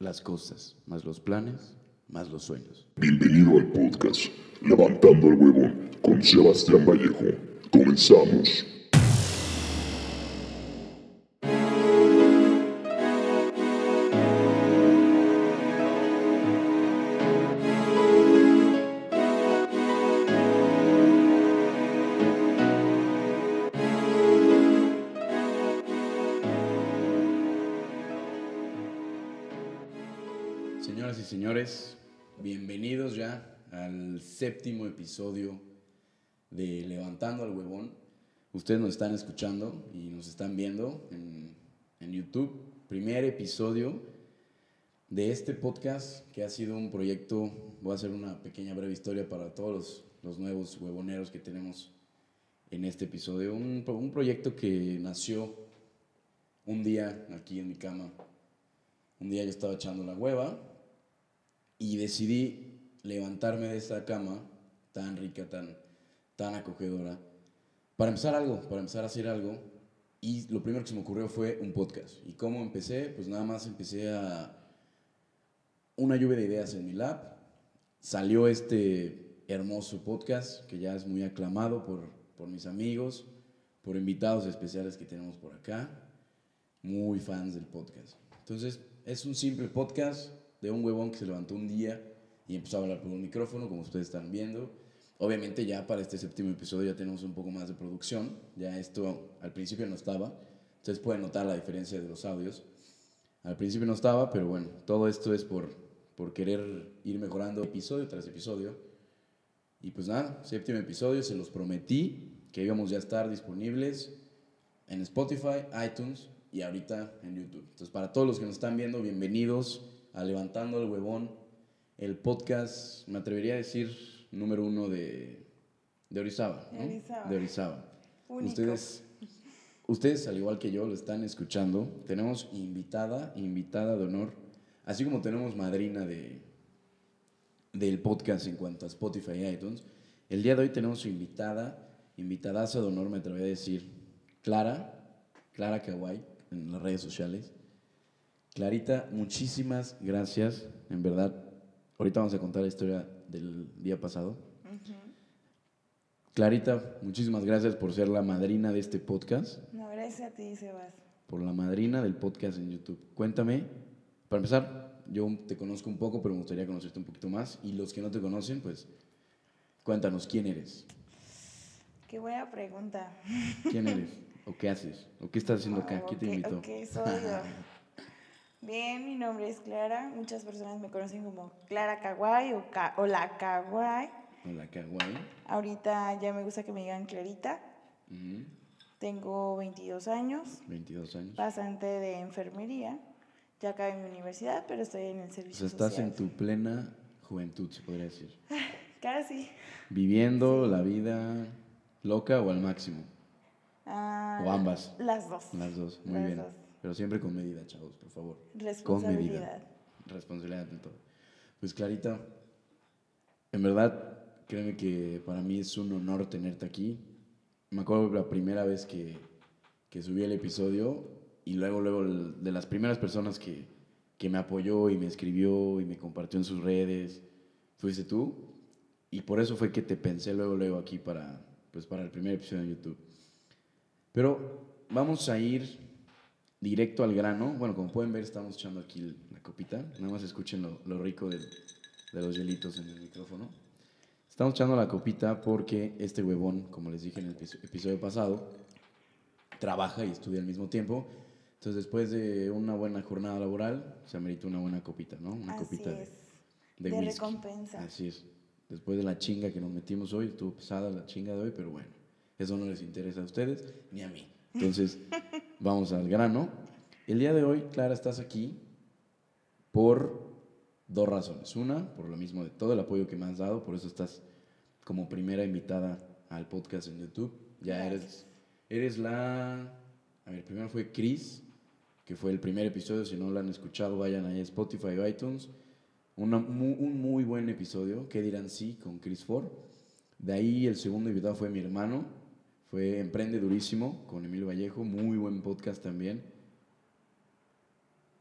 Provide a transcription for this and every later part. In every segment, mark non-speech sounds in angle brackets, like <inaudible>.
las cosas, más los planes, más los sueños. Bienvenido al podcast Levantando el Huevón con Sebastián Vallejo. Comenzamos. Bienvenidos ya al séptimo episodio de Levantando al Huevón. Ustedes nos están escuchando y nos están viendo en, YouTube. Primer episodio de este podcast que ha sido un proyecto, voy a hacer una pequeña breve historia para todos los, los nuevos huevoneros que tenemos en este episodio. Un, un proyecto que nació un día aquí en mi cama. Un día yo estaba echando la hueva y decidí levantarme de esa cama tan rica, tan, tan acogedora, para empezar algo, para empezar a hacer algo. Y lo primero que se me ocurrió fue un podcast. ¿Y cómo empecé? Pues nada más empecé a una lluvia de ideas en mi lab. Salió este hermoso podcast que ya es muy aclamado por, por mis amigos, por invitados especiales que tenemos por acá, muy fans del podcast. Entonces, es un simple podcast de un huevón que se levantó un día y empezó a hablar por un micrófono, como ustedes están viendo. Obviamente ya para este séptimo episodio ya tenemos un poco más de producción. Ya esto al principio no estaba. Ustedes pueden notar la diferencia de los audios. Al principio no estaba, pero bueno, todo esto es por, por querer ir mejorando episodio tras episodio. Y pues nada, séptimo episodio, se los prometí que íbamos ya a estar disponibles en Spotify, iTunes y ahorita en YouTube. Entonces, para todos los que nos están viendo, bienvenidos a Levantando el Huevón, el podcast, me atrevería a decir, número uno de, de Orizaba. ¿no? De Orizaba. De Orizaba. Único. Ustedes, ustedes, al igual que yo, lo están escuchando. Tenemos invitada, invitada de honor, así como tenemos madrina de, del podcast en cuanto a Spotify y iTunes. El día de hoy tenemos invitada, invitadaza de honor, me atrevería a decir, Clara, Clara Kawai, en las redes sociales. Clarita, muchísimas gracias, en verdad. Ahorita vamos a contar la historia del día pasado. Clarita, muchísimas gracias por ser la madrina de este podcast, No, gracias a ti, Sebas. por la madrina del podcast en YouTube. Cuéntame, para empezar, yo te conozco un poco, pero me gustaría conocerte un poquito más. Y los que no te conocen, pues cuéntanos quién eres, Qué buena pregunta. quién eres, o qué haces, o qué estás haciendo acá, quién te invitó. ok, soy yo. <laughs> Bien, mi nombre es Clara. Muchas personas me conocen como Clara Kawaii o, Ka- o la Kawaii. Hola, Kawai. Ahorita ya me gusta que me digan Clarita. Tengo 22 años, 22 años. pasante de enfermería. Ya acabé mi universidad, pero estoy en el O servicio sea, estás social. en tu plena juventud, se podría decir. <laughs> Casi. Viviendo la vida loca o al máximo. Ah, O ambas. Las dos. Las dos, muy Las bien. dos. Pero siempre con medida, chavos, por favor. Con medida. Responsabilidad. Responsabilidad en todo. Pues Clarita, en verdad, créeme que para mí es un honor tenerte aquí. Me acuerdo la primera vez que, que subí el episodio y luego, luego de las primeras personas que, que me apoyó y me escribió y me compartió en sus redes, fuiste tú. Y por eso fue que te pensé luego, luego aquí para, pues para el primer episodio de YouTube. Pero vamos a ir directo al grano. Bueno, como pueden ver, estamos echando aquí la copita. Nada más escuchen lo, lo rico de los hielitos en el micrófono. Estamos echando la copita porque este huevón, como les dije en el epi- episodio pasado, trabaja y estudia al mismo tiempo. Entonces, después de una buena jornada laboral, se amerita una buena copita, ¿no? Una Así copita de, es. de De recompensa. Así es. Después de la chinga que nos metimos hoy, estuvo pesada la chinga de hoy, pero bueno, eso no les interesa a ustedes ni a mí. Entonces, vamos al grano. El día de hoy, Clara, estás aquí por dos razones. Una, por lo mismo de todo el apoyo que me has dado, por eso estás como primera invitada al podcast en YouTube. Ya eres, eres la... A ver, primero fue Chris, que fue el primer episodio. Si no lo han escuchado, vayan ahí a Spotify o iTunes. Una un muy buen episodio, ¿qué dirán sí? Con Chris Ford. De ahí el segundo invitado fue mi hermano, fue Emprende Durísimo con Emilio Vallejo, muy buen podcast también.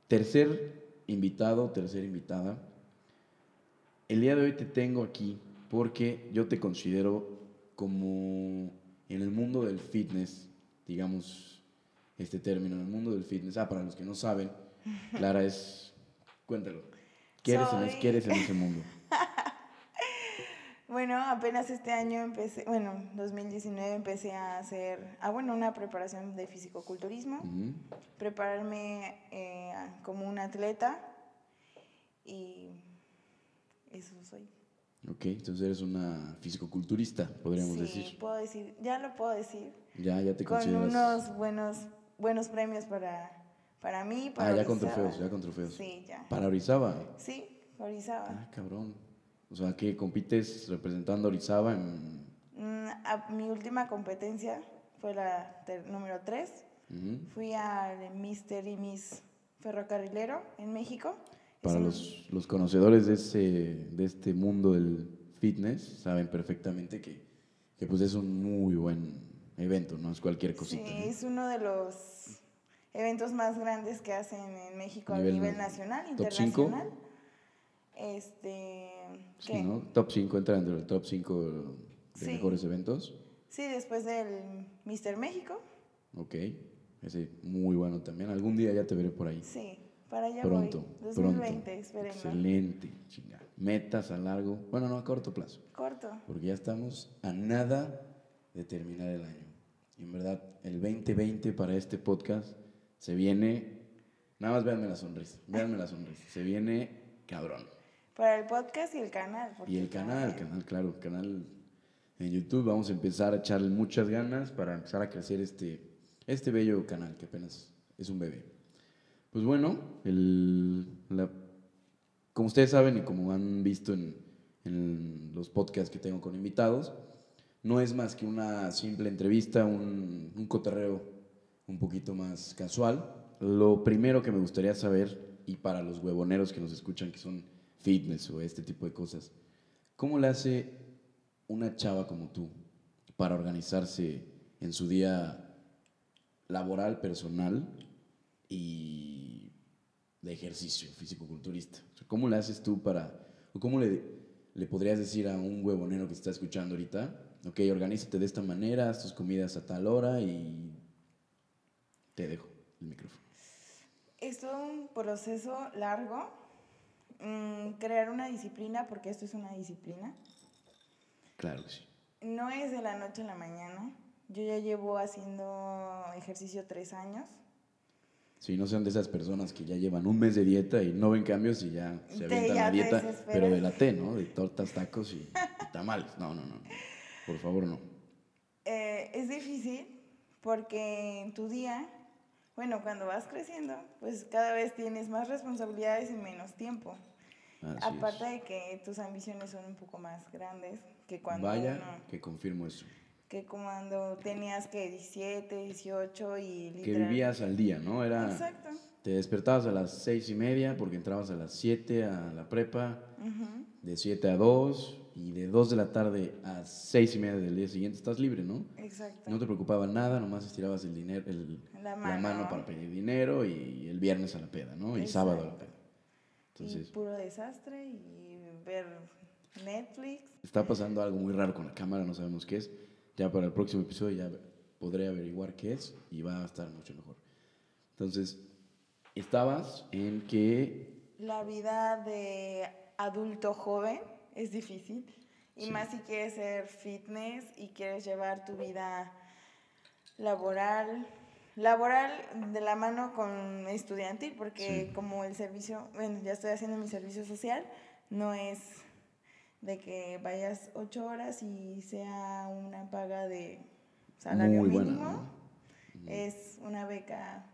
Tercer invitado, tercera invitada. El día de hoy te tengo aquí porque yo te considero como en el mundo del fitness, digamos este término, en el mundo del fitness. Ah, para los que no saben, Clara es, cuéntalo, ¿qué eres, en, qué eres en ese mundo? Bueno, apenas este año empecé, bueno, 2019 empecé a hacer, ah, bueno, una preparación de fisicoculturismo, Ujú. prepararme eh, como un atleta y eso soy. Ok, entonces eres una fisicoculturista, podríamos sí, decir. puedo decir, ya lo puedo decir, Ya, ya te con consideras. unos buenos, buenos premios para, para mí, para Ah, ya con Orizaba. trofeos, ya con trofeos. Sí, ya. Para Orizaba. Sí, Orizaba. Ah, cabrón. O sea, que compites representando a Orizaba en... Mm, a- mi última competencia fue la número 3. Ujú. Fui al Mr. y Miss Ferrocarrilero en México. Es Para un- los, los conocedores de, ese, de este mundo del fitness, saben perfectamente que, que pues es un muy buen evento, no es cualquier cosita. Sí, ¿no? es uno de los eventos más grandes que hacen en México a Nivel nivel na- nacional, internacional. Este, Sí. ¿no? Top 5, entra dentro del top 5 de Sí. mejores eventos. Sí, después del Mr. México. Ok, ese muy bueno también. Algún día ya te veré por ahí. Sí, para allá Pronto, voy. 2020, pronto. espérenme. Excelente, chinga. Metas a largo, bueno, no a corto plazo. Corto. porque ya estamos a nada de terminar el año. Y en verdad, el 2020 para este podcast se viene, nada más véanme la sonrisa, véanme la sonrisa, se viene cabrón. Para el podcast y el canal. Y el canal, el también- canal, claro, el canal en YouTube, vamos a empezar a echarle muchas ganas para empezar a crecer este, este bello canal que apenas es un bebé. Pues bueno, el, la- como ustedes saben y como han visto en, en los podcasts que tengo con invitados, no es más que una simple entrevista, un, un cotorreo un poquito más casual. Lo primero que me gustaría saber, y para los huevoneros que nos escuchan que son fitness o este tipo de cosas, ¿cómo le hace una chava como tú para organizarse en su día laboral, personal y de ejercicio físico-culturista? ¿Cómo le haces tú para, o cómo le, le podrías decir a un huevonero que está escuchando ahorita, ok, organízate de esta manera, haz tus comidas a tal hora y te dejo el micrófono. Es un proceso largo. Mm, crear una disciplina, porque esto es una disciplina. Claro que sí. No es de la noche a la mañana. Yo ya llevo haciendo ejercicio tres años. Si no sean de esas personas que ya llevan un mes de dieta y no ven cambios y ya se avientan la dieta, pero de la T, ¿no? De tortas, tacos y, y tamales. No, no, no. no. Por favor, no. Eh, es difícil porque en tu día, bueno, cuando vas creciendo, pues cada vez tienes más responsabilidades y menos tiempo. Así Aparte es. de que tus ambiciones son un poco más grandes que cuando Vaya uno- que confirmo eso. que cuando tenías que 17, 18 y Que literal- vivías al día, ¿no? Era, Exacto. te despertabas a las seis y media porque entrabas a las 7 a la prepa, de 7 a 2 y de 2 de la tarde a 6 y media del día siguiente estás libre, ¿no? Exacto. No te preocupaba nada, nomás estirabas el dinero, el, La la, mano. para pedir dinero y el viernes a la peda, ¿no? Y Exacto. sábado a la peda. Y Entonces, puro desastre y ver Netflix. está pasando algo muy raro con la cámara, no sabemos qué es. Ya para el próximo episodio ya podré averiguar qué es y va a estar mucho mejor. Entonces, estabas en que La vida de adulto joven es difícil. Y Sí. más si quieres ser fitness y quieres llevar tu vida laboral, laboral de la mano con estudiantil, porque Sí. como el servicio, bueno, ya estoy haciendo mi servicio social, no es de que vayas ocho horas y sea una paga de salario muy buena, mínimo. ¿no? Es una beca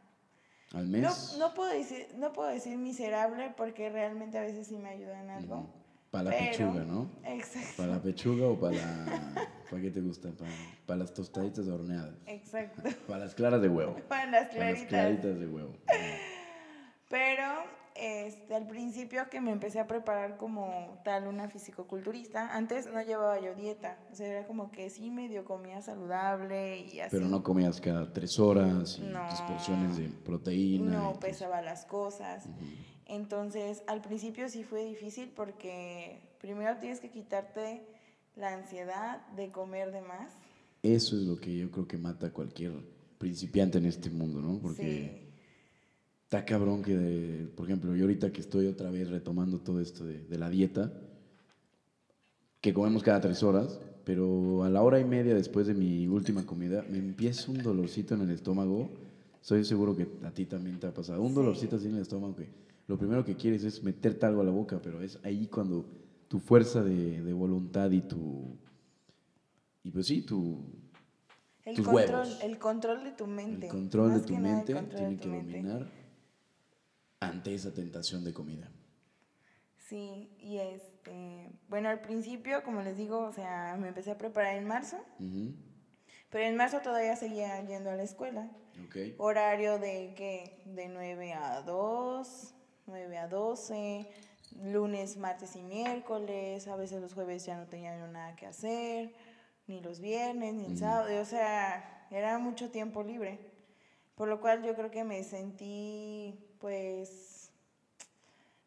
Al no, mes. no puedo decir, no puedo decir miserable porque realmente a veces sí me ayuda en algo. Para la pero- pechuga, ¿no? <laughs> Exacto. Para la pechuga o para la... <laughs> ¿Para qué te gusta? Para, para las tostaditas horneadas. Exacto. <laughs> Para las claras de huevo. <laughs> Para las Para las claritas. claritas de huevo. <laughs> Pero este, al principio que me empecé a preparar como tal una fisicoculturista, antes no llevaba yo dieta. O sea, era como que sí medio comía saludable y así. Pero no comías cada tres horas y No. tus porciones de proteína. No pesaba las cosas. Entonces, al principio sí fue difícil porque primero tienes que quitarte la ansiedad de comer de más. Eso es lo que yo creo que mata a cualquier principiante en este mundo, ¿no? Porque Sí. está cabrón que, de- por ejemplo, yo ahorita que estoy otra vez retomando todo esto de, de la dieta, que comemos cada tres horas, pero a la hora y media después de mi última comida me empieza un dolorcito en el estómago. Soy seguro que a ti también te ha pasado. Un Sí. dolorcito así en el estómago que lo primero que quieres es meterte algo a la boca, pero es ahí cuando tu fuerza de, de voluntad y tu... Y pues sí, tu, El Tus control, huevos. el control de tu mente. el control Más de tu mente tiene que mente. dominar ante esa tentación de comida. Sí, y este, bueno, al principio, como les digo, o sea, me empecé a preparar en marzo, Ujú, pero en marzo todavía seguía yendo a la escuela. Ok. Horario de que de 9 a 2, 9 a 12, lunes, martes y miércoles, a veces los jueves ya no tenía yo nada que hacer, ni los viernes, ni el sábado, o sea, era mucho tiempo libre. Por lo cual yo creo que me sentí, pues,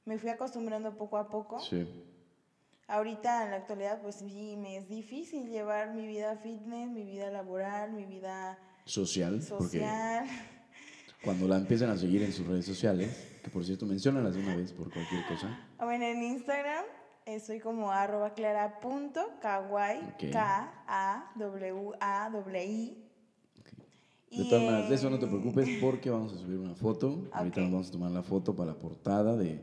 me fui acostumbrando poco a poco. Sí. Ahorita en la actualidad, pues sí, me es difícil llevar mi vida fitness, mi vida laboral, mi vida Social, porque social. cuando la empiezan a seguir en sus redes sociales, que por cierto, menciónalas de una vez por cualquier cosa. Bueno, en Instagram eh, soy como arroba clara punto kawaii, Ok. K-A-W-A-W-I. De todas maneras, de eso no te preocupes porque vamos a subir una foto. Ahorita nos vamos a tomar la foto para la portada de...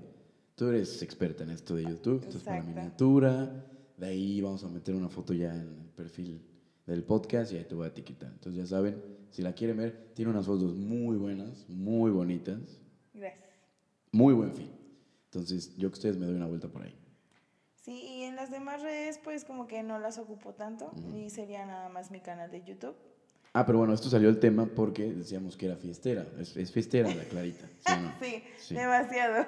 Tú eres experta en esto de YouTube, esto es para miniatura. De ahí vamos a meter una foto ya en el perfil del podcast y ahí te voy a etiquetar. Entonces ya saben, si la quieren ver, tiene unas fotos muy buenas, muy bonitas, Gracias. muy buen fin. Entonces yo que ustedes me doy una vuelta por ahí. Sí, y en las demás redes, pues como que no las ocupo tanto. Y sería nada más mi canal de YouTube. Ah, pero bueno, esto salió el tema porque decíamos que era fiestera. Es, es fiestera la Clarita. ¿sí no? <laughs> Sí, Sí. demasiado.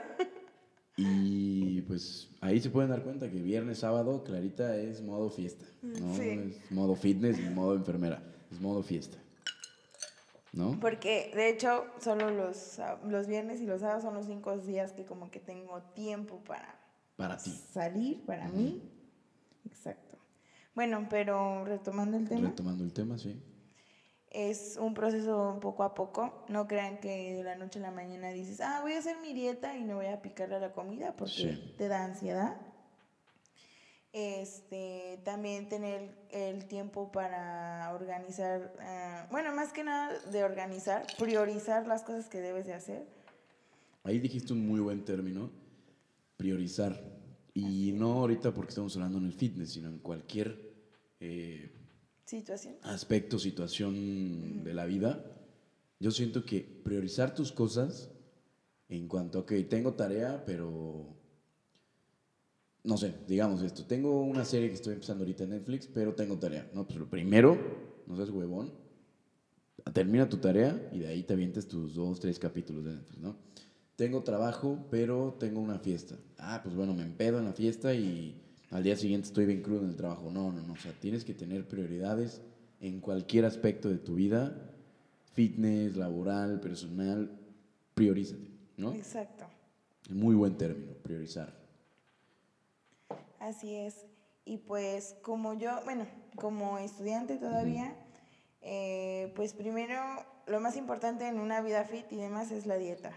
Y pues ahí se pueden dar cuenta que viernes, sábado, Clarita es modo fiesta. No Sí. es modo fitness ni modo enfermera. Es modo fiesta. ¿No? Porque de hecho, solo los, sá- los viernes y los sábados son los cinco días que como que tengo tiempo para Para ti. salir, para mí. Exacto. Bueno, pero retomando el tema. Retomando el tema, sí. Es un proceso poco a poco. No crean que de la noche a la mañana dices, ah, voy a hacer mi dieta y no voy a picarle a la comida porque Sí. te da ansiedad. Este, también tener el tiempo para organizar, ah, bueno, más que nada de organizar, priorizar las cosas que debes de hacer. Ahí dijiste un muy buen término, priorizar. Y no ahorita porque estamos hablando en el fitness, sino en cualquier eh, Situación. aspecto, situación de la vida. Yo siento que priorizar tus cosas en cuanto a, ok, tengo tarea, pero no sé, digamos esto, tengo una serie que estoy empezando ahorita en Netflix, pero tengo tarea. No, pues lo primero, no seas huevón, termina tu tarea y de ahí te avientes tus dos, tres capítulos de Netflix, ¿no? Tengo trabajo, pero tengo una fiesta. Ah, pues bueno, me empedo en la fiesta y al día siguiente estoy bien crudo en el trabajo. No, no, no. O sea, tienes que tener prioridades en cualquier aspecto de tu vida, fitness, laboral, personal. Priorízate, ¿no? Exacto. Muy buen término, priorizar. Así es. Y pues como yo, bueno, como estudiante todavía, eh, pues primero lo más importante en una vida fit y demás es la dieta.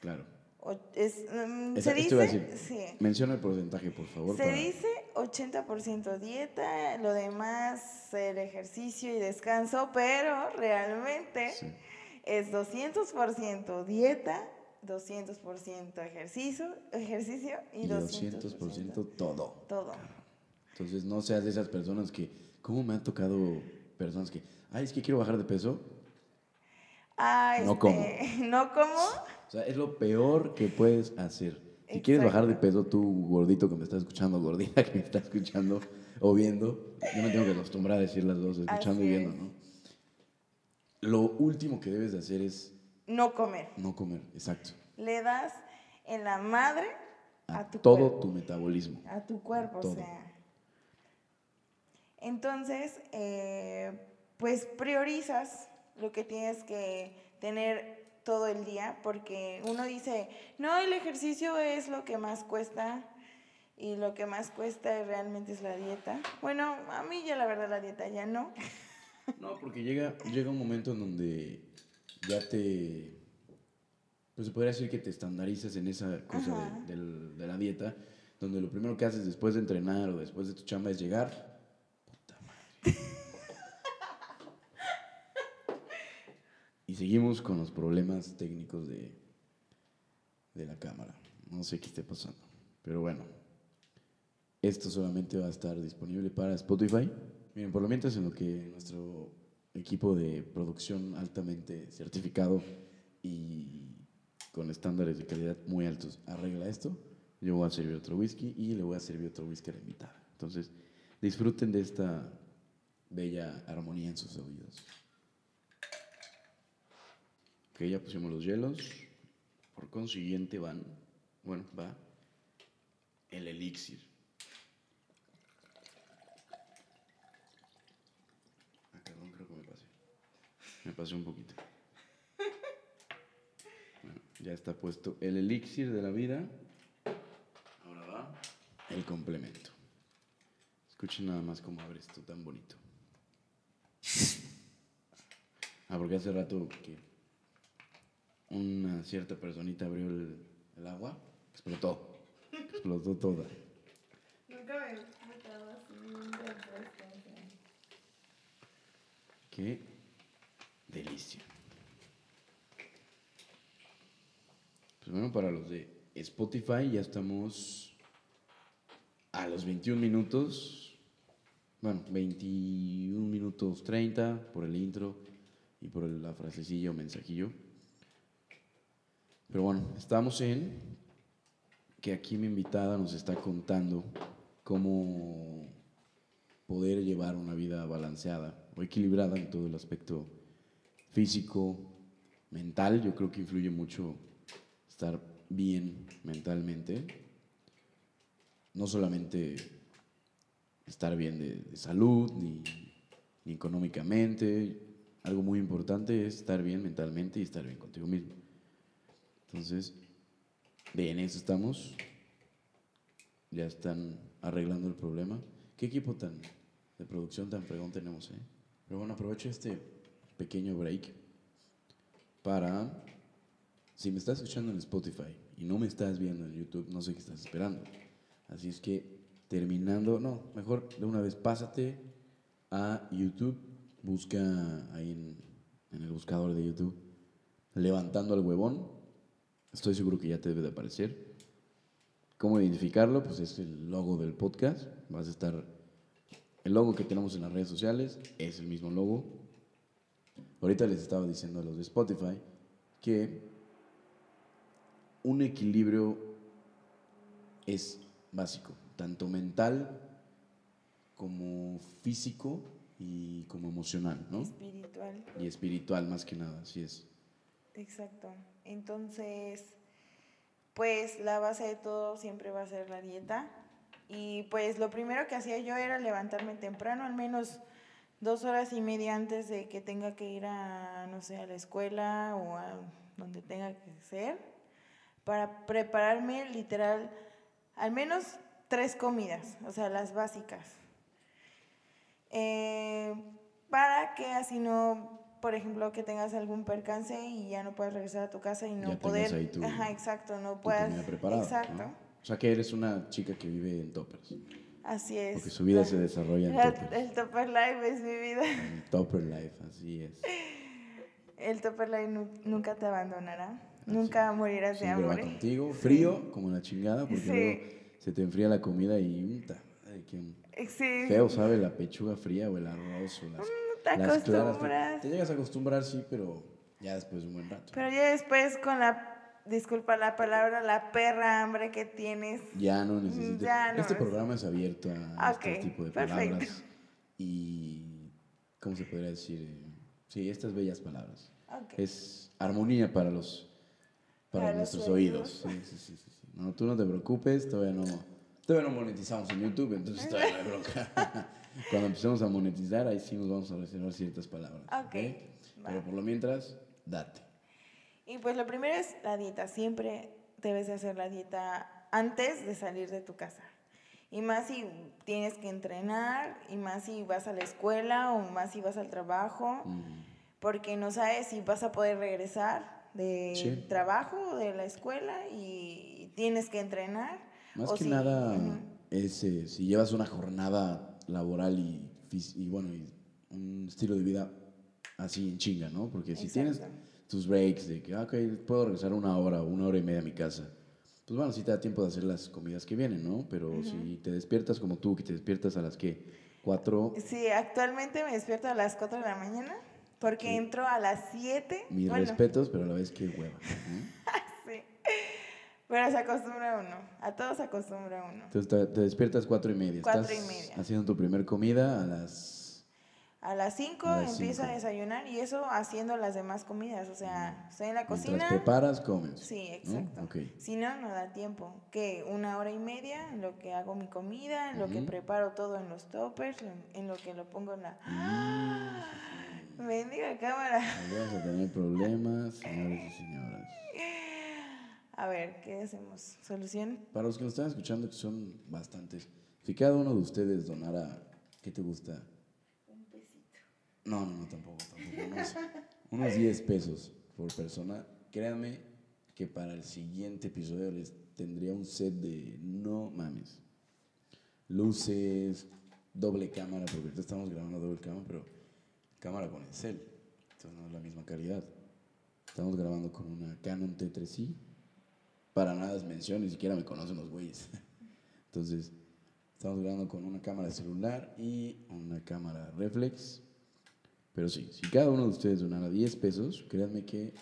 Claro. O- es, mm, Esa- se dice, sí, Menciona el porcentaje, por favor. se para- dice 80% dieta, lo demás el ejercicio y descanso, pero realmente Sí. es 200% dieta, 200% ejercicio, ejercicio y, Y 200%, 200% todo. todo. Entonces no seas de esas personas que, ¿cómo me han tocado personas que, ay, es que quiero bajar de peso? Ah, No este, como. <laughs> No como. O sea, es lo peor que puedes hacer. Si quieres bajar de Exacto. peso, tú gordito que me estás escuchando, gordita que me está escuchando o viendo, yo me tengo que acostumbrar a decir las dos, escuchando y viendo. ¿no? Lo último que debes de hacer es No comer. no comer, exacto. Le das en la madre A, a tu todo cuerpo. tu metabolismo. A tu cuerpo, Todo. o sea. Entonces, eh, pues priorizas lo que tienes que tener todo el día, porque uno dice, no, el ejercicio es lo que más cuesta y lo que más cuesta realmente es la dieta. Bueno, a mí ya la verdad la dieta ya no. No, porque llega, llega un momento en donde ya te, pues se podría decir que te estandarizas en esa cosa de, de la dieta, donde lo primero que haces después de entrenar o después de tu chamba es llegar. Puta madre. <laughs> y seguimos con los problemas técnicos de, de la cámara. No sé qué esté pasando. Pero bueno, esto solamente va a estar disponible para Spotify. Miren, por lo mientras en lo que nuestro equipo de producción altamente certificado y con estándares de calidad muy altos arregla esto, yo voy a servir otro whisky y le voy a servir otro whisky a la invitada. Entonces, disfruten de esta bella armonía en sus oídos. Ok, ya pusimos los hielos. Por consiguiente van, bueno, va el elixir. Ah, perdón, creo que me pasé. Me pasé un poquito. Bueno, ya está puesto el elixir de la vida. Ahora va el complemento. Escuchen nada más cómo abre esto tan bonito. Ah, porque hace rato que una cierta personita abrió el, el agua, explotó. Explotó toda. Nunca me he metido así Qué delicia. Pues bueno, para los de Spotify ya estamos a los 21 minutos. Bueno, 21 minutos 30 por el intro y por la frasecilla o mensajillo. Pero bueno, estamos en que aquí mi invitada nos está contando cómo poder llevar una vida balanceada o equilibrada en todo el aspecto físico, mental. Yo creo que influye mucho estar bien mentalmente. No solamente estar bien de, salud ni, económicamente. Algo muy importante es estar bien mentalmente y estar bien contigo mismo. Entonces, de en eso estamos. Ya están arreglando el problema. ¿Qué equipo tan de producción tan fregón tenemos, eh? Pero bueno, aprovecho este pequeño break para, si me estás escuchando en Spotify y no me estás viendo en YouTube, no sé qué estás esperando. Así es que terminando, no, mejor de una vez pásate a YouTube, busca ahí en, el buscador de YouTube, levantando al huevón, estoy seguro que ya te debe de aparecer. ¿Cómo identificarlo? Pues es el logo del podcast, vas a estar el logo que tenemos en las redes sociales es el mismo logo. Ahorita les estaba diciendo a los de Spotify que un equilibrio es básico, tanto mental como físico y como emocional, ¿no? Espiritual. Y espiritual más que nada, así es. Exacto. Entonces, pues la base de todo siempre va a ser la dieta. Y pues lo primero que hacía yo era levantarme temprano, al menos dos horas y media antes de que tenga que ir a, no sé, a la escuela o a donde tenga que ser, para prepararme literal al menos tres comidas, o sea, las básicas. Eh, para que así no, por ejemplo, que tengas algún percance y ya no puedas regresar a tu casa y no Ya poder... ahí tu- Ajá, exacto, no puedas... exacto, ¿no? O sea que eres una chica que vive en toppers, así es. porque su vida se desarrolla en la- toppers. El Topper Life es mi vida. En Topper Life, así es. El Topper Life nu- nunca te abandonará. Nunca morirás de hambre. contigo, frío como la chingada, porque Sí. luego se te enfría la comida y qué Sí. feo sabe la pechuga fría o el arroz o las, Mm, te las claras. acostumbras. Te llegas a acostumbrar, sí, pero ya después de un buen rato. Pero ya después con la, disculpa la palabra, la perra hambre que tienes. Ya no necesitas. Ya no este es- programa es abierto a este tipo de perfecto. palabras. Y. ¿Cómo se podría decir? Sí, estas bellas palabras. Ok. Es armonía para los. Para, Para los nuestros oídos. Sí, sí, sí, sí. No, tú no te preocupes, todavía no. Todavía no monetizamos en YouTube, entonces todavía no hay bronca. <laughs> Cuando empecemos a monetizar, ahí sí nos vamos a reservar ciertas palabras. Ok, va. Pero por lo mientras, date. Y pues lo primero es la dieta. Siempre debes de hacer la dieta antes de salir de tu casa. Y más si tienes que entrenar, y más si vas a la escuela o más si vas al trabajo, porque no sabes si vas a poder regresar del Sí. trabajo, de la escuela y tienes que entrenar. Más o que si- nada Ujú. es eh, si llevas una jornada laboral y, y bueno, y un estilo de vida así en chinga, ¿no? Porque si tienes. Tus breaks de que, ah, ok, puedo regresar una hora o una hora y media a mi casa, pues bueno, sí te da tiempo de hacer las comidas que vienen, ¿no? Pero si te despiertas como tú, que te despiertas a las que, cuatro, Sí, actualmente me despierto a las 4 de la mañana porque Sí. entro a las 7. mis bueno, respetos, pero a la vez que hueva. ¿no? <laughs> sí. Pero se acostumbra uno. A todos se acostumbra uno. Entonces te, te despiertas cuatro y media. Cuatro Estás y media. haciendo tu primer comida a las... A las 5 A las empiezo a cinco. desayunar y eso haciendo las demás comidas. O sea, estoy en la Mientras cocina. preparas, comes. Sí, ¿no? exacto. Ok. Si no, no da tiempo. Que una hora y media en lo que hago mi comida, en lo que Ujú. preparo todo en los toppers, en, lo que lo pongo en la. Mm, Bendiga cámara. Vamos a tener problemas, <laughs> señores y señoras. A ver, ¿qué hacemos? ¿Solución? Para los que nos están escuchando, que son bastantes, si cada uno de ustedes donara, ¿qué te gusta? No, no, no, tampoco, tampoco. Unos, unos 10 pesos por persona. Créanme que para el siguiente episodio les tendría un set de no mames. Luces, doble cámara, porque ahorita estamos grabando doble cámara, pero cámara con el cel. Entonces no es la misma calidad. Estamos grabando con una Canon T3i. Para nada es mención, ni siquiera me conocen los güeyes. Entonces, estamos grabando con una cámara celular y una cámara reflex. Pero sí, si cada uno de ustedes donara 10 pesos, créanme que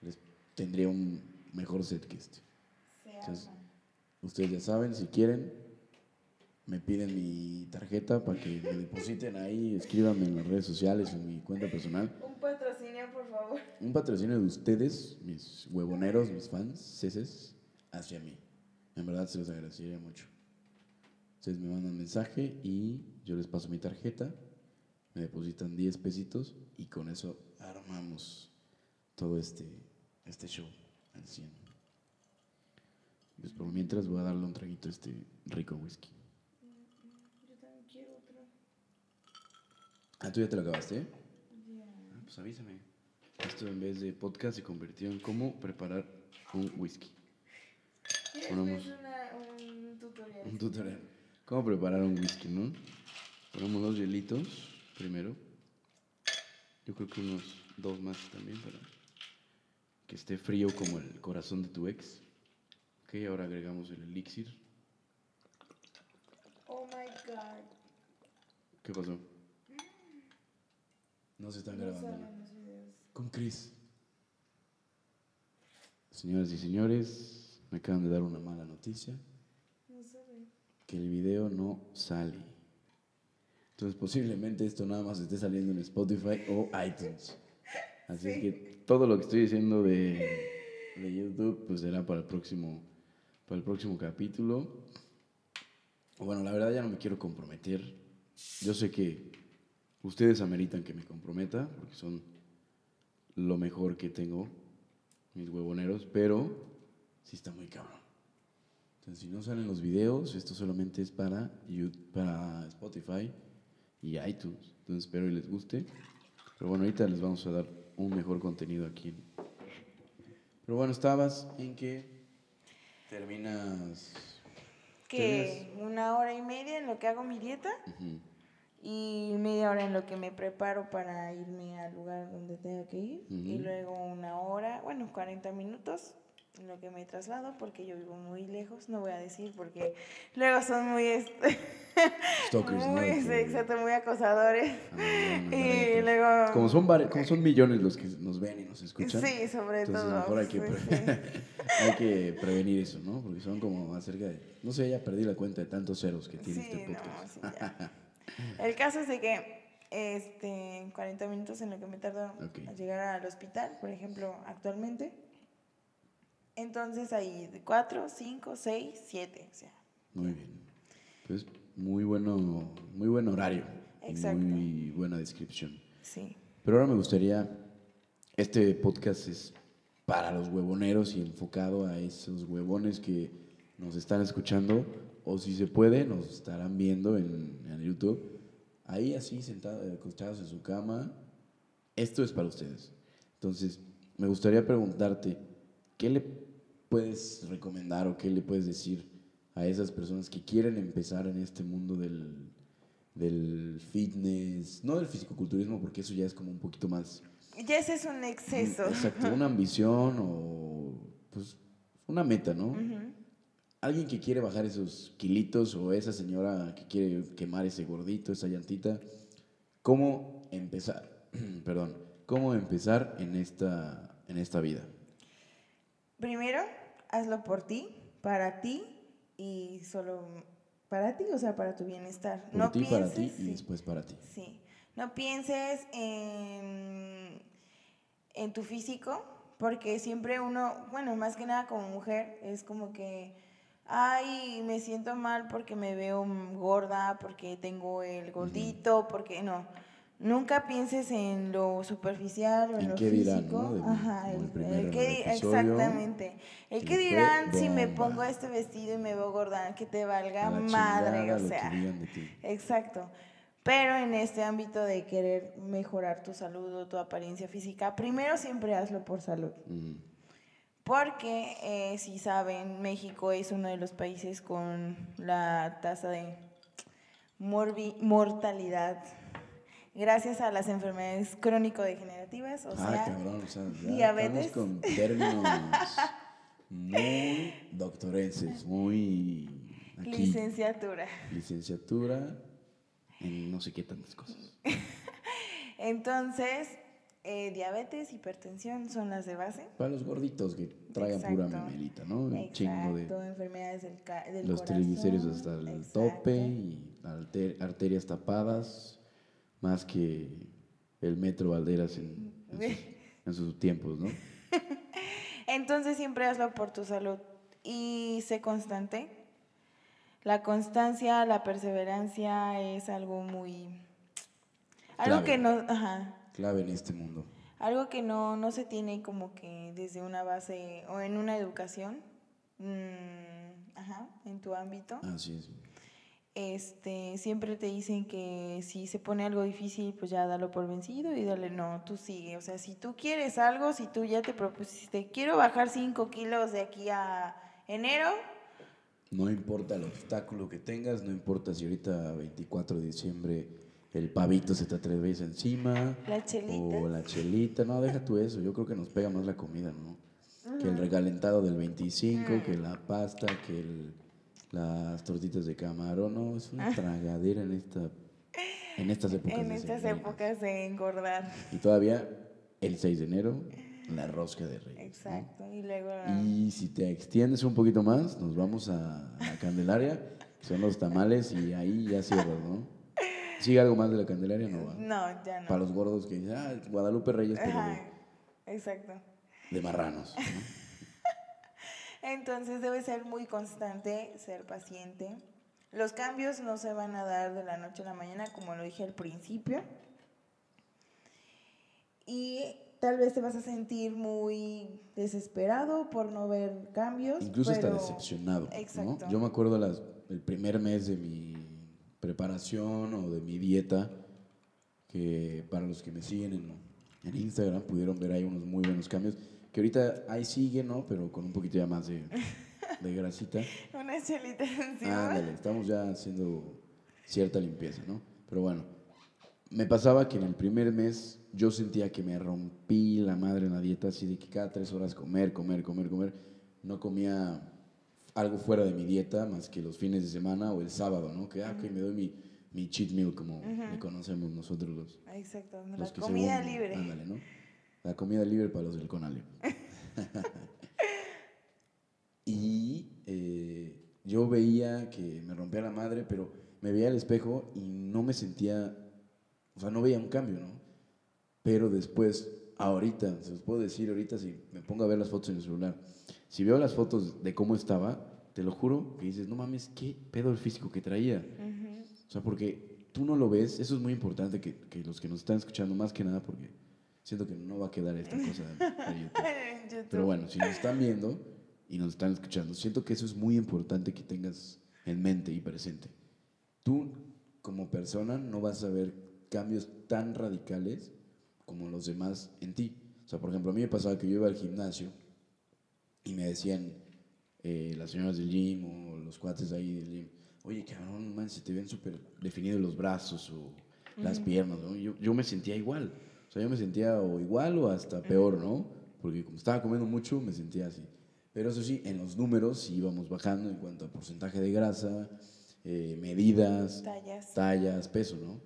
les tendría un mejor set que este. Entonces. Ustedes ya saben, si quieren, me piden mi tarjeta para que me depositen ahí, escríbanme en las redes sociales, en mi cuenta personal. Un patrocinio, por favor. Un patrocinio de ustedes, mis huevoneros, mis fans, ceces, hacia mí. En verdad se los agradecería mucho. Ustedes me mandan mensaje y yo les paso mi tarjeta, me depositan 10 pesitos y con eso armamos todo este, este show al 100. Pues por mientras voy a darle un traguito a este rico whisky. Yo también quiero otro. Ah, tú ya te lo acabaste, ¿eh? Ah, pues avísame. Esto en vez de podcast se convirtió en cómo preparar un whisky. Ponemos una- un tutorial. un tutorial. Cómo preparar un whisky, ¿no? Ponemos los hielitos primero. Yo creo que unos dos más también para que esté frío como el corazón de tu ex. Ok, ahora agregamos el elixir. Oh my god. ¿Qué pasó? No se están No grabando. ¿no? salen los videos. Con Chris. Señoras y señores, me acaban de dar una mala noticia, No que el video no sale. Entonces posiblemente esto nada más esté saliendo en Spotify o iTunes. Así es que todo lo que estoy diciendo de, de YouTube pues será para el próximo para el próximo capítulo. Bueno, la verdad ya no me quiero comprometer. Yo sé que ustedes ameritan que me comprometa porque son lo mejor que tengo, mis huevoneros, pero sí está muy cabrón. Entonces, si no salen los videos, esto solamente es para, YouTube, para Spotify y iTunes. Entonces, espero y les guste. Pero bueno, ahorita les vamos a dar un mejor contenido aquí. Pero bueno, estabas en que terminas... Que una hora y media en lo que hago mi dieta Ujú. y media hora en lo que me preparo para irme al lugar donde tenga que ir. Y Ujú. luego una hora, bueno, 40 minutos en lo que me traslado porque yo vivo muy lejos, no voy a decir porque luego son muy, este, <laughs> Stalkers, ¿no? muy, De sí, exacto, muy acosadores. Ah, bueno, <laughs> Y bueno, luego... Como son, como son millones los que nos ven y nos escuchan. Sí, sobre Entonces, todo. mejor hay que, sí, sí. <laughs> hay que prevenir eso, ¿no? Porque son como acerca de. No sé, ya perdí la cuenta de tantos ceros que tiene Sí, este no, podcast. ya. El caso es de que este, en 40 minutos en lo que me tardo Ok. a llegar al hospital, por ejemplo, actualmente. Entonces hay 4, 5, 6, 7. O sea, Muy bien. Pues muy bueno, muy buen horario. y Exacto. Muy buena descripción. sí. Pero ahora me gustaría. Este podcast es para los huevoneros y enfocado a esos huevones que nos están escuchando o si se puede nos estarán viendo en, en YouTube ahí así sentados, acostados en su cama. Esto es para ustedes. Entonces, me gustaría preguntarte, ¿qué le puedes recomendar o qué le puedes decir a esas personas que quieren empezar en este mundo del, del fitness, no del fisicoculturismo, porque eso ya es como un poquito más Ya ese es un exceso. Exacto, una ambición o pues una meta, ¿no? Alguien que quiere bajar esos kilitos o esa señora que quiere quemar ese gordito, esa llantita, ¿cómo empezar? <clears throat> Perdón, ¿cómo empezar en esta, en esta vida? Primero, hazlo por ti, para ti y solo para ti, o sea, para tu bienestar. Por no ti, pienses, para ti y sí, después para ti. sí. No pienses en, en tu físico, porque siempre uno, bueno, más que nada como mujer, es como que, ay, me siento mal porque me veo gorda, porque tengo el gordito, porque no. Nunca pienses en lo superficial o en, ¿En lo qué dirán, físico. no? Del- Ajá, el el, que exactamente. El que dirán si me pongo este vestido y me veo gorda, que te valga madre, o sea. Exacto. Pero en este ámbito de querer mejorar tu salud o tu apariencia física, primero siempre hazlo por salud. Porque, eh, si saben, México es uno de los países con la tasa de morbi- mortalidad gracias a las enfermedades crónico-degenerativas, o ah, sea, cabrón, o sea, ya diabetes. con términos muy doctorenses, muy aquí, licenciatura. licenciatura en no sé qué tantas cosas. <laughs> Entonces, eh, diabetes, hipertensión son las de base. Para los gorditos que traigan pura Exacto. memelita, ¿no? Un chingo de enfermedades del, del los corazón. triglicéridos hasta el exacto. tope y arter- arterias tapadas, más que el metro Valderas en, en sus, en sus tiempos, ¿no? <laughs> Entonces siempre hazlo por tu salud y sé constante. La constancia, la perseverancia es algo muy... Algo Clave. que no... Ajá, Clave en este mundo. algo que no, no se tiene como que desde una base o en una educación, mm, ajá, en tu ámbito. Así es. Este, siempre te dicen que si se pone algo difícil, pues ya dalo por vencido y dale, no, tú sigue. O sea, si tú quieres algo, si tú ya te propusiste, quiero bajar 5 kilos de aquí a enero, No importa el obstáculo que tengas, no importa si ahorita 24 de diciembre el pavito se te atraviesa encima la chelita. o la chelita, no, deja tú eso, yo creo que nos pega más la comida, ¿no? Que el recalentado del 25, que la pasta, que el- las tortitas de camarón, no, es una tragadera en esta en estas épocas. en de estas sembrinas. épocas de engordar. Y todavía el 6 de enero, la rosca de reyes. ¿no? Exacto. Y luego... Y si te extiendes un poquito más, nos vamos a la Candelaria, que son los tamales, y ahí ya cierras, ¿no? ¿Sigue algo más de la Candelaria? No va. No, ya no. Para los gordos que dicen, ah, Guadalupe Reyes, pero Ajá, de, exacto. de marranos. ¿no? Entonces debe ser muy constante, ser paciente. Los cambios no se van a dar de la noche a la mañana, como lo dije al principio. Y tal vez te vas a sentir muy desesperado por no ver cambios. Incluso hasta pero- decepcionado. ¿no? Exacto. Yo me acuerdo las, el primer mes de mi preparación o de mi dieta, que para los que me siguen en, en Instagram pudieron ver ahí unos muy buenos cambios, que ahorita ahí sigue, ¿no? Pero con un poquito ya más de, de grasita. <laughs> Unas chelitas encima. Ándale, estamos ya haciendo cierta limpieza, ¿no? Pero bueno, me pasaba que en el primer mes yo sentía que me rompí la madre en la dieta, así de que cada tres horas comer, comer, comer, comer. No comía algo fuera de mi dieta más que los fines de semana o el sábado, ¿no? Que, ah, ok, me doy mi, mi cheat meal, como le conocemos nosotros los, Exacto, los la que comida según- libre. Ándale, ¿no? La comida libre para los del Conalep. <laughs> y eh, yo veía que me rompía la madre, pero me veía al espejo y no me sentía, o sea, no veía un cambio, ¿no? Pero después, ahorita, se los puedo decir ahorita, si me pongo a ver las fotos en el celular, si veo las fotos de cómo estaba, te lo juro, que dices, no mames, qué pedo el físico que traía. O sea, porque tú no lo ves, eso es muy importante que, que los que nos están escuchando, más que nada porque Siento que no va a quedar esta cosa de, de <laughs> YouTube. En YouTube. Pero bueno, si nos están viendo y nos están escuchando, siento que eso es muy importante que tengas en mente y presente. Tú, como persona, no vas a ver cambios tan radicales como los demás en ti. O sea, por ejemplo, a mí me pasaba que yo iba al gimnasio y me decían eh, las señoras del gym o los cuates ahí del gym, oye, cabrón, man, se te ven súper definidos los brazos o las piernas, ¿no? Yo, yo me sentía igual. Sea, yo me sentía o igual o hasta peor, ¿no? Porque como estaba comiendo mucho, me sentía así. Pero eso sí, en los números sí íbamos bajando en cuanto a porcentaje de grasa, eh, medidas, Tallas. tallas, peso, ¿no?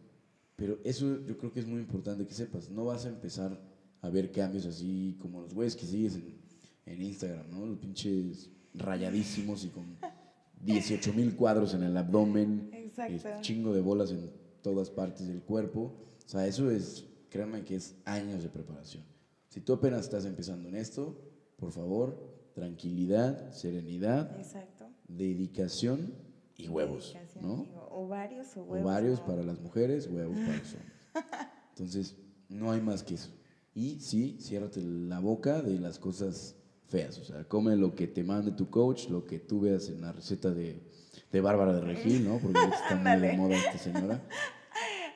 Pero eso yo creo que es muy importante que sepas. No vas a empezar a ver cambios así como los güeyes que sigues en, en Instagram, ¿no? Los pinches rayadísimos y con <laughs> 18 mil cuadros en el abdomen, Exacto. chingo de bolas en todas partes del cuerpo. O sea, eso es, créanme que es años de preparación. Si tú apenas estás empezando en esto, por favor, tranquilidad, serenidad, Exacto. dedicación y huevos, Dedicación, ¿no? digo, Ovarios o huevos. Ovarios ¿no? para las mujeres, huevos para los hombres. <laughs> Entonces, no hay más que eso. Y sí, ciérrate la boca de las cosas feas. O sea, come lo que te mande tu coach, lo que tú veas en la receta de, de Bárbara de Regil, ¿no? Porque está muy de moda esta señora.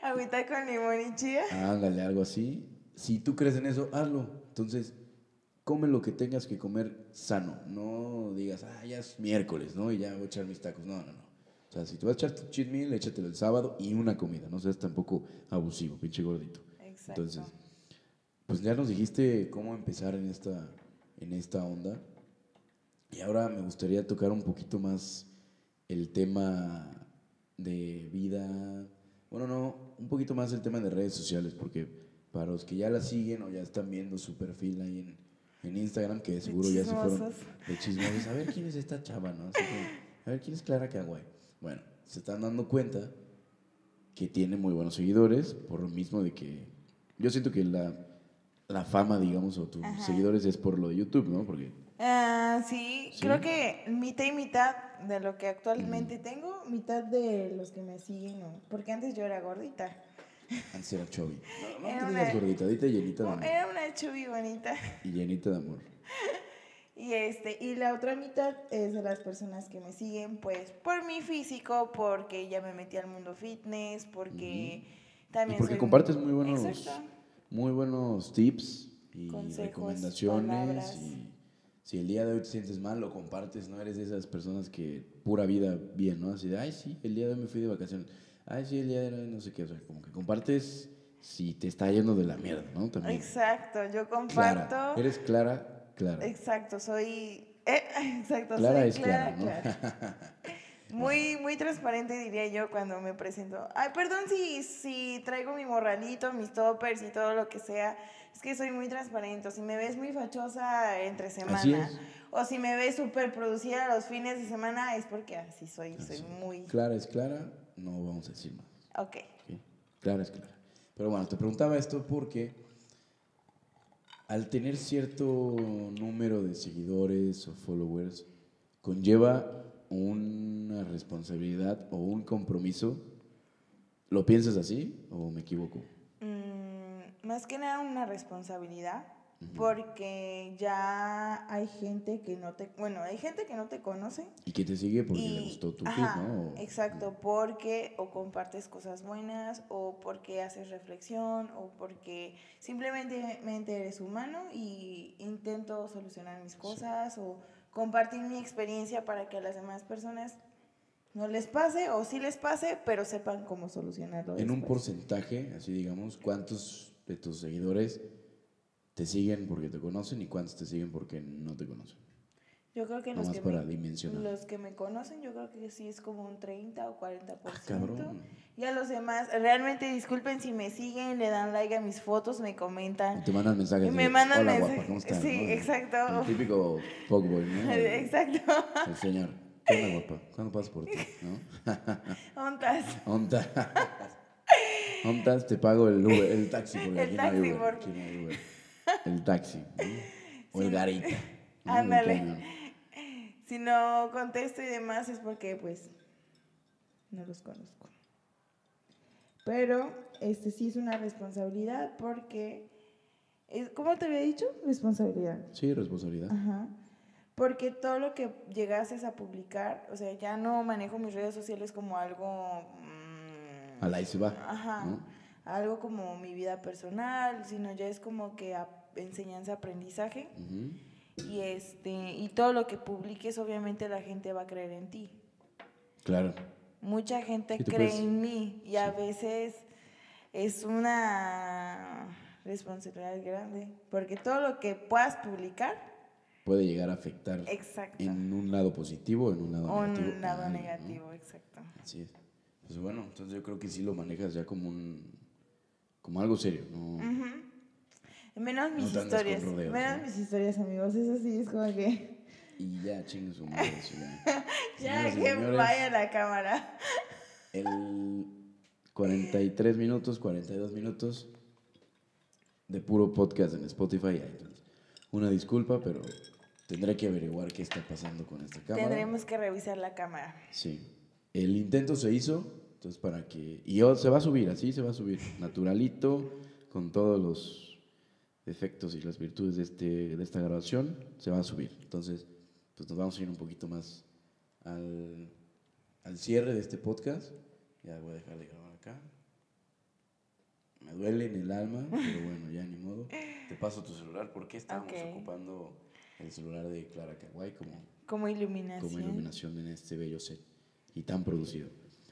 Agüita con limón y chía. Ándale, algo así. Si tú crees en eso, hazlo. Entonces, come lo que tengas que comer sano. No digas, ah, ya es miércoles, ¿no? Y ya voy a echar mis tacos. No, no, no. O sea, si tú vas a echar tu cheat meal, échatelo el sábado y una comida. No seas tampoco abusivo, pinche gordito. Exacto. Entonces, pues ya nos dijiste cómo empezar en esta, en esta onda. Y ahora me gustaría tocar un poquito más el tema de vida. Bueno, no, un poquito más el tema de redes sociales, porque para los que ya la siguen o ya están viendo su perfil ahí en, en Instagram, que seguro ya se fueron de chismosos, a ver quién es esta chava, ¿no? Así como, a ver quién es Clara Caguay. Bueno, se están dando cuenta que tiene muy buenos seguidores, por lo mismo de que yo siento que la, la fama, digamos, o tus Ajá. seguidores es por lo de YouTube, ¿no? Porque Ah, sí, ¿Sí? creo que mitad y mitad de lo que actualmente tengo, mitad de los que me siguen, ¿no? porque antes yo era gordita. antes era chubby. No, no Era te una- digas gordita, llenita de amor. Era una chubi bonita. Y llenita de amor. <laughs> Y este, y la otra mitad es de las personas que me siguen, pues, por mi físico, porque ya me metí al mundo fitness, porque también porque soy- compartes muy buenos, Exacto. muy buenos tips y Consejos, recomendaciones. palabras. Y si el día de hoy te sientes mal, lo compartes, no eres de esas personas que pura vida bien, ¿no? Así de, ay, sí, el día de hoy me fui de vacaciones. Ay, sí, el día de hoy no sé qué. O sea, como que compartes si te está yendo de la mierda, ¿no? También. Exacto, yo comparto. Clara. Eres clara, clara. Exacto, soy. eh, <laughs> exacto, Clara soy es clara, ¿no? clara. <laughs> Muy, muy transparente diría yo cuando me presento. Ay, perdón si, si traigo mi morralito, mis toppers y todo lo que sea. Es que soy muy transparente. O Si me ves muy fachosa entre semana. O si me ves súper producida los fines de semana, es porque así soy. Soy muy. Clara es clara, no vamos a decir más. Ok. ¿ok? Clara es clara. Pero bueno, te preguntaba esto porque al tener cierto número de seguidores o followers, conlleva una responsabilidad o un compromiso. ¿Lo piensas así o me equivoco? Más que nada una responsabilidad, porque ya hay gente que no te, bueno, hay gente que no te conoce. Y que te sigue porque le y- gustó tu ajá, ¿no? Exacto, porque o compartes cosas buenas, o porque haces reflexión, o porque simplemente eres humano y intento solucionar mis cosas, o compartir mi experiencia para que a las demás personas no les pase, o sí les pase, pero sepan cómo solucionarlo. En un después. porcentaje, así digamos, ¿cuántos de tus seguidores te siguen porque te conocen y cuántos te siguen porque no te conocen? Yo creo que los que, para me, los que me conocen, yo creo que sí es como un 30 o 40%. Ah, cabrón. Y a los demás, realmente disculpen si me siguen, le dan like a mis fotos, me comentan. Y te mandan mensajes. Y me mandan Hola, mensajes. guapa, ¿cómo estás? Sí, ¿no? Exacto. El típico fuckboy, ¿no? El, <laughs> Exacto. el señor. ¿Qué onda, guapa? ¿Cuándo pasas por ti? ¿No? <laughs> Ontas. <laughs> ¿Ontas? ¿Ontas? Te pago el, Uber- el taxi porque <laughs> El aquí no hay taxi, Uber. por- aquí no hay Uber. El taxi. ¿no? O el garita. <laughs> Ándale. Si no contesto y demás es porque, pues, no los conozco. Pero, este sí es una responsabilidad porque ¿Cómo te había dicho? Responsabilidad. Sí, responsabilidad. Ajá. Porque todo lo que llegases a publicar, o sea, ya no manejo mis redes sociales como algo... Al ahí se va. Ajá. ¿no? Algo como mi vida personal, sino ya es como que a- enseñanza, aprendizaje. Ujú. Y, este, y todo lo que publiques, obviamente la gente va a creer en ti. Claro. Mucha gente cree puedes- en mí y a veces es una responsabilidad grande. Porque todo lo que puedas publicar, Puede llegar a afectar exacto. en un lado positivo en un lado o negativo. un lado a negativo, exacto. Así es. Pues bueno, entonces yo creo que sí lo manejas ya como un como algo serio, ¿no? Menos mis historias. rodeos, menos ¿no? mis historias, amigos. Eso sí es como que. Y ya chingue su madre, <laughs> ya. Ya que señores, vaya la cámara. El 43 minutos, 42 minutos de puro podcast en Spotify. iTunes. Una disculpa, pero tendré que averiguar qué está pasando con esta cámara. Tendremos que revisar la cámara. Sí. El intento se hizo, entonces para que... Y se va a subir, así se va a subir, naturalito, con todos los defectos y las virtudes de, este, de esta grabación, se va a subir. Entonces, pues nos vamos a ir un poquito más al, al cierre de este podcast. Ya voy a dejar de grabar acá. Me duele en el alma, pero bueno, ya ni modo. Te paso tu celular, porque estamos Ok. ocupando el celular de Clara Kawaii como Como iluminación. como iluminación en este bello set y tan producido.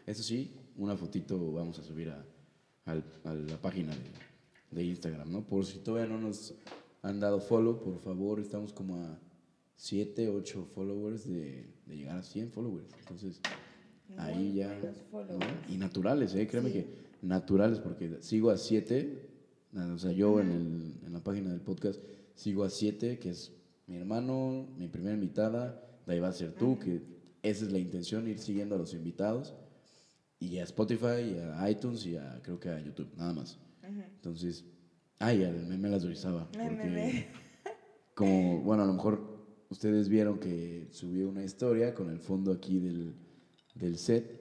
Eso sí, una fotito vamos a subir a, al- a la página de, de Instagram, ¿no? Por si todavía no nos han dado follow, por favor, estamos como a 7, 8 followers de, de llegar a 100 followers. Entonces, ahí Muy ya... buenos ¿no? Y naturales, ¿eh? Créeme Sí. que naturales, porque sigo a 7, o sea, yo en, el, en la página del podcast sigo a 7, que es mi hermano, mi primera invitada, de ahí va a ser tú, que esa es la intención, ir siguiendo a los invitados, y a Spotify, y a iTunes, y a, creo que a YouTube, nada más. Entonces, ay, al meme las me- porque <laughs> como, bueno, a lo mejor ustedes vieron que subió una historia con el fondo aquí del, del set,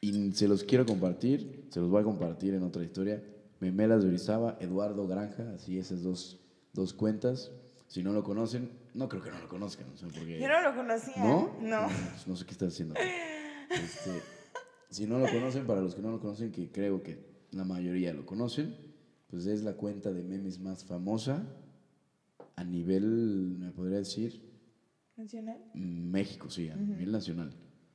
y se los quiero compartir, se los voy a compartir en otra historia. Memelas de Orizaba, Eduardo Granja, así esas dos, dos cuentas. Si no lo conocen, no creo que no lo conozcan, o sea, porque... Yo no lo conocía. ¿No? No. Pues no sé qué estás haciendo. Este, si no lo conocen, para los que no lo conocen, que creo que la mayoría lo conocen, pues es la cuenta de memes más famosa a nivel, me podría decir, ¿Nacional? México, sí, a nivel nacional.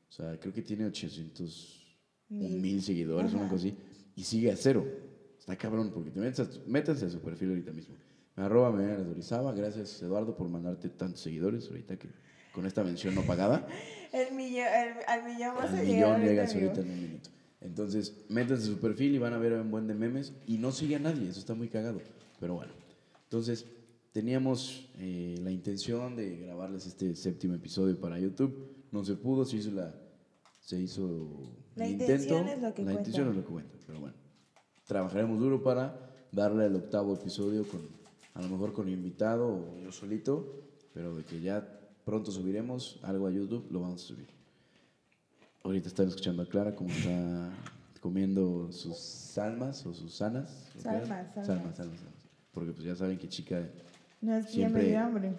O sea, creo que tiene 800 o Mil. mil seguidores, una cosa así, y sigue a cero. Está cabrón, porque te metes a, métanse a su perfil ahorita mismo. Arroba Memelas de Orizaba, gracias Eduardo por mandarte tantos seguidores ahorita que con esta mención no pagada. <laughs> El millón, el- al millón vas Al millón ahorita, llegas amigo. ahorita en un minuto. Entonces, métanse a su perfil y van a ver un buen de memes y no sigue a nadie, eso está muy cagado. Pero bueno, entonces teníamos eh, la intención de grabarles este séptimo episodio para YouTube. No se pudo, se hizo la se hizo La el intención intento. es lo que la cuenta. intención es lo que cuenta, pero bueno. Trabajaremos duro para darle el octavo episodio con a lo mejor con invitado o yo solito, pero de que ya pronto subiremos algo a YouTube, lo vamos a subir. Ahorita están escuchando a Clara como está comiendo sus salmas o sus sanas. Salmas, salmas. salmas, salmas. Porque pues ya saben que chica No es que ya me Siempre- dio hambre.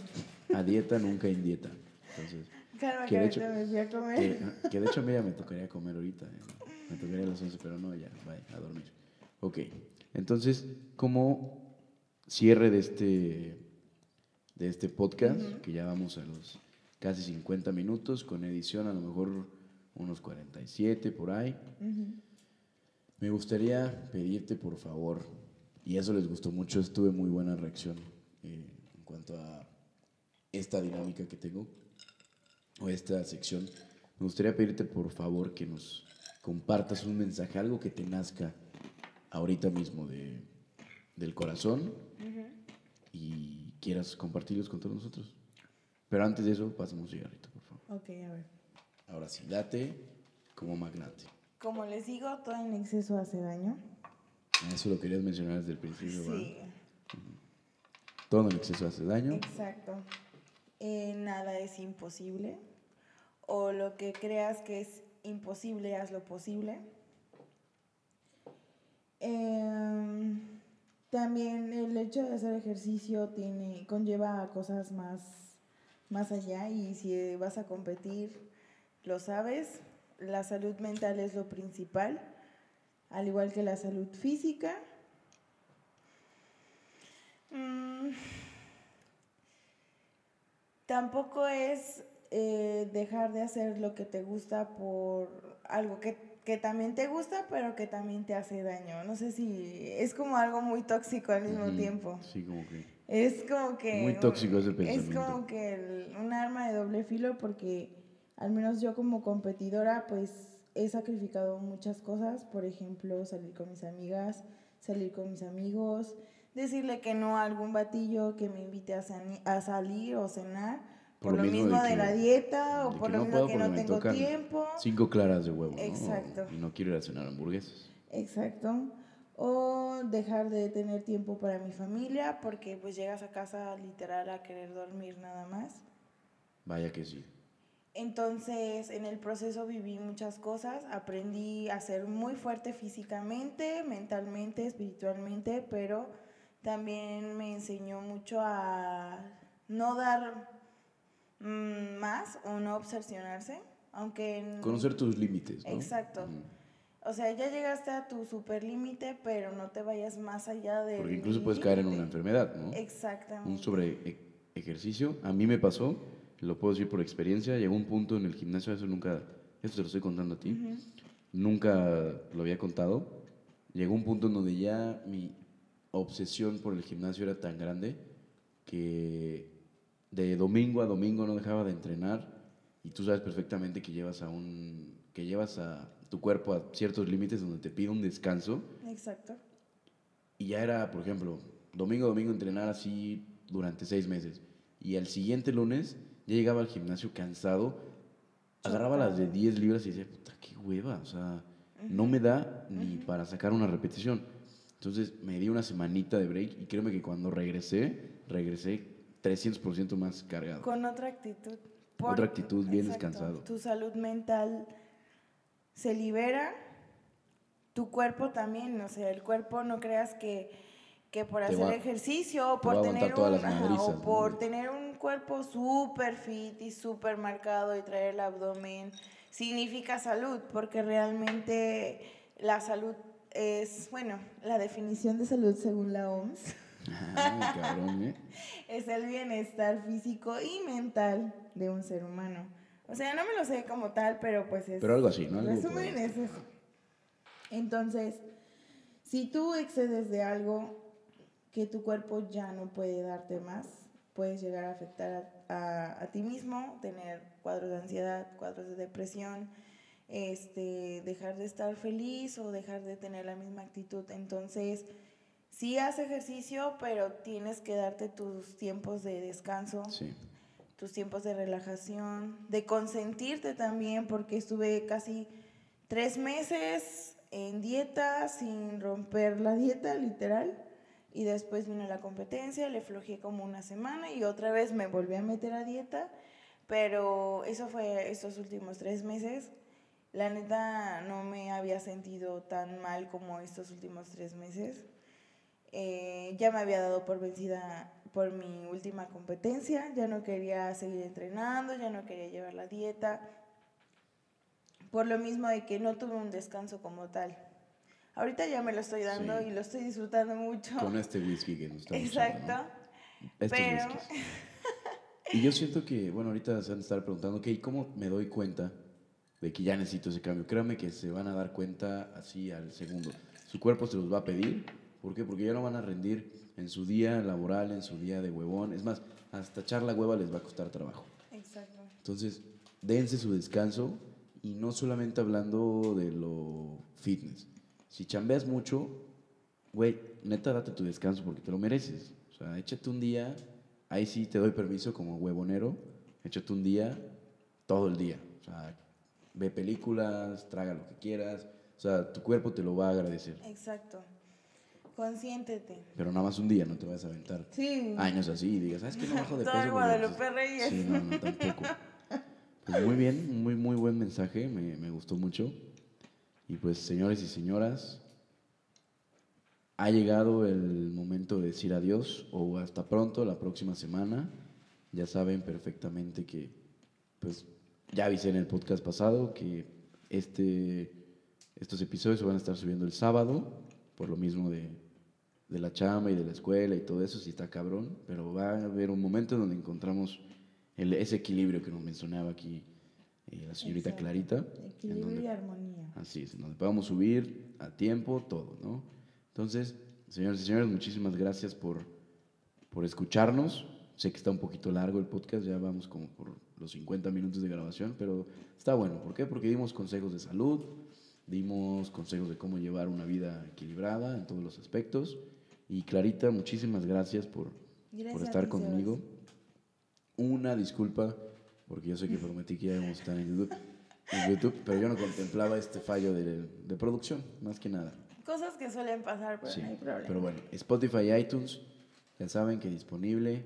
a dieta nunca en dieta. Entonces, Calma, que que de hecho- me fui a comer. que, que de hecho a mí ya me tocaría comer ahorita. ¿eh? Me tocaría a las 11, pero no, ya, vaya, a dormir. Ok, entonces, como cierre de este, de este podcast, que ya vamos a los casi 50 minutos, con edición a lo mejor unos 47 por ahí, me gustaría pedirte por favor, y eso les gustó mucho, tuve muy buena reacción eh, en cuanto a esta dinámica que tengo, o esta sección, me gustaría pedirte por favor que nos compartas un mensaje, algo que te nazca ahorita mismo de, del corazón y quieras compartirlos con todos nosotros. Pero antes de eso, pasamos un cigarrito, por favor. Ok, a ver. Ahora sí, date como magnate. Como les digo, todo en exceso hace daño. Eso lo querías mencionar desde el principio, ¿verdad? Sí, Todo en exceso hace daño. exacto. Eh, nada es imposible. O lo que creas que es imposible, haz lo posible. Em, También el hecho de hacer ejercicio tiene, conlleva cosas más, más allá y si vas a competir, lo sabes, la salud mental es lo principal, al igual que la salud física. Mm, tampoco es eh, dejar de hacer lo que te gusta por algo que, que, también te gusta, pero que también te hace daño. No sé si es como algo muy tóxico al mismo tiempo. Sí, como que. Es como que... Muy tóxico ese pensamiento. Es como que un arma de doble filo porque al menos yo como competidora pues he sacrificado muchas cosas, por ejemplo, salir con mis amigas, salir con mis amigos, decirle que no a algún batillo que me invite a, a salir o cenar, por, lo mismo, de, la dieta o por lo mismo que no tengo tiempo. Cinco claras de huevo. Exacto. Y no quiero ir a cenar hamburguesas. Exacto. O dejar de tener tiempo para mi familia porque pues llegas a casa literal a querer dormir nada más. Vaya que sí. Entonces, en el proceso viví muchas cosas, aprendí a ser muy fuerte físicamente, mentalmente, espiritualmente, pero también me enseñó mucho a no dar más o no obsesionarse, aunque... Conocer tus límites. ¿no? Exacto. O sea, ya llegaste a tu super límite, pero no te vayas más allá de... Porque incluso puedes caer en una enfermedad, ¿no? Exactamente. Un sobre e-, ejercicio. A mí me pasó, lo puedo decir por experiencia, llegó un punto en el gimnasio, eso nunca, esto te lo estoy contando a ti, nunca lo había contado. Llegó un punto en donde ya mi obsesión por el gimnasio era tan grande que de domingo a domingo no dejaba de entrenar y tú sabes perfectamente que llevas a un que llevas a tu cuerpo a ciertos límites donde te pide un descanso. Exacto. Y ya era, por ejemplo, domingo a domingo entrenar así durante seis meses. Y al siguiente lunes ya llegaba al gimnasio cansado, agarraba las de 10 libras y decía, puta, qué hueva, o sea, no me da ni para sacar una repetición. Entonces me di una semanita de break y créeme que cuando regresé, regresé 300% más cargado. Con otra actitud. otra actitud, bien descansado. Tu salud mental se libera, tu cuerpo también, o sea, el cuerpo no creas que, que por hacer ejercicio o por, tener un, por tener un cuerpo súper fit y súper marcado y traer el abdomen significa salud, porque realmente la salud es, bueno, la definición de salud según la OMS. ¿Eh? <laughs> es el bienestar físico y mental de un ser humano. O sea, no me lo sé como tal, pero pues es... Pero algo así, ¿no? Resumen es eso. Entonces, si tú excedes de algo que tu cuerpo ya no puede darte más, puedes llegar a afectar a, a ti mismo, tener cuadros de ansiedad, cuadros de depresión, este, dejar de estar feliz o dejar de tener la misma actitud. Entonces, sí haz ejercicio, pero tienes que darte tus tiempos de descanso, tus tiempos de relajación, de consentirte también, porque estuve casi tres meses en dieta sin romper la dieta, literal. Y después vino la competencia, le flojé como una semana y otra vez me volví a meter a dieta. Pero eso fue estos últimos tres meses la neta no me había sentido tan mal como estos últimos tres meses. Eh, ya me había dado por vencida por mi última competencia, ya no quería seguir entrenando, ya no quería llevar la dieta, por lo mismo de que no tuve un descanso como tal. Ahorita ya me lo estoy dando y lo estoy disfrutando mucho. Con este whisky que nos estamos Exacto. pero... <laughs> y yo siento que, bueno, ahorita se van a estar preguntando, ok, ¿cómo me doy cuenta de que ya necesito ese cambio. Créanme que se van a dar cuenta así al segundo. Su cuerpo se los va a pedir. ¿Por qué? Porque ya no van a rendir en su día laboral, en su día de huevón. Es más, hasta echar la hueva les va a costar trabajo. Exacto. Entonces, dense su descanso y no solamente hablando de lo fitness. Si chambeas mucho, güey, neta date tu descanso porque te lo mereces. O sea, échate un día, ahí sí te doy permiso como huevonero, échate un día todo el día. O sea, ve películas, traga lo que quieras. O sea, tu cuerpo te lo va a agradecer. Exacto. Consiéntete. Pero nada más un día, no te vas a aventar sí. años así y digas, ¿sabes qué? No bajo de peso. Guadalupe Reyes. Sí, no, no, tampoco. Pues muy bien, muy, muy buen mensaje, me, me gustó mucho. Y pues, señores y señoras, ha llegado el momento de decir adiós o hasta pronto, la próxima semana. Ya saben perfectamente que, pues, ya avisé en el podcast pasado que este, estos episodios se van a estar subiendo el sábado, por lo mismo de, de la chamba y de la escuela y todo eso, sí está cabrón, pero va a haber un momento en donde encontramos el- ese equilibrio que nos mencionaba aquí eh, la señorita Exacto. Clarita. Equilibrio donde- y armonía. Así es, en donde podamos subir a tiempo todo, ¿no? Entonces, señores y señores, muchísimas gracias por, por escucharnos. Sé que está un poquito largo el podcast, ya vamos como por los 50 minutos de grabación, pero está bueno. ¿Por qué? Porque dimos consejos de salud, dimos consejos de cómo llevar una vida equilibrada en todos los aspectos. Y Clarita, muchísimas gracias por, Gracias por estar ti, conmigo. Una disculpa, porque yo sé que prometí que ya íbamos a estar en YouTube, en YouTube, pero yo no contemplaba este fallo de, de producción, más que nada. Cosas que suelen pasar, pero Sí, no hay problema. pero bueno, Spotify y iTunes, ya saben que disponible